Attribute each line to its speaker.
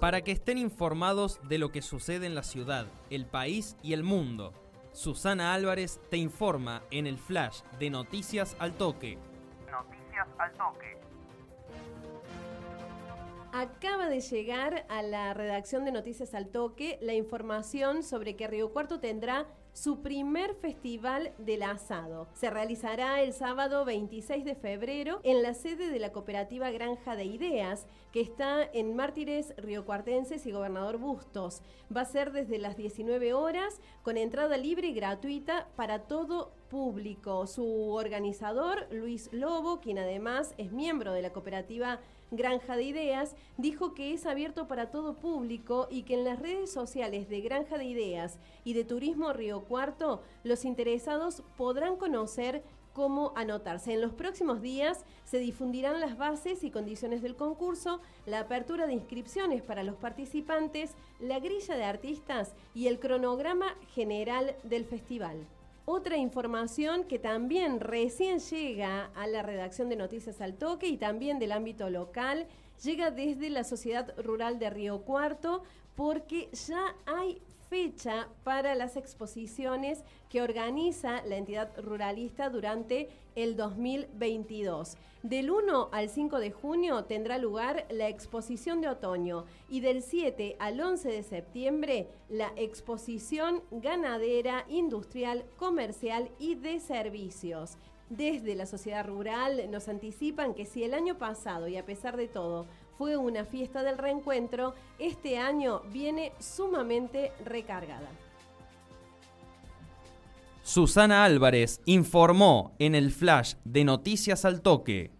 Speaker 1: para que estén informados de lo que sucede en la ciudad, el país y el mundo. Susana Álvarez te informa en el flash de Noticias al Toque.
Speaker 2: Noticias al Toque.
Speaker 3: Acaba de llegar a la redacción de Noticias al Toque la información sobre que Río Cuarto tendrá su primer festival del asado. Se realizará el sábado 26 de febrero en la sede de la cooperativa Granja de Ideas, que está en Mártires Riocuartenses y Gobernador Bustos. Va a ser desde las 19 horas con entrada libre y gratuita para todo público. Su organizador, Luis Lobo, quien además es miembro de la cooperativa Granja de Ideas, dijo que es abierto para todo público y que en las redes sociales de Granja de Ideas y de Turismo Río Cuarto, los interesados podrán conocer cómo anotarse. En los próximos días se difundirán las bases y condiciones del concurso, la apertura de inscripciones para los participantes, la grilla de artistas y el cronograma general del festival. Otra información que también recién llega a la redacción de Noticias al Toque y también del ámbito local, llega desde la Sociedad Rural de Río Cuarto porque ya hay fecha para las exposiciones que organiza la entidad ruralista durante el 2022. Del 1 al 5 de junio tendrá lugar la exposición de otoño y del 7 al 11 de septiembre la exposición ganadera, industrial, comercial y de servicios. Desde la sociedad rural nos anticipan que si el año pasado y a pesar de todo fue una fiesta del reencuentro, este año viene sumamente recargada.
Speaker 1: Susana Álvarez informó en el flash de Noticias al Toque.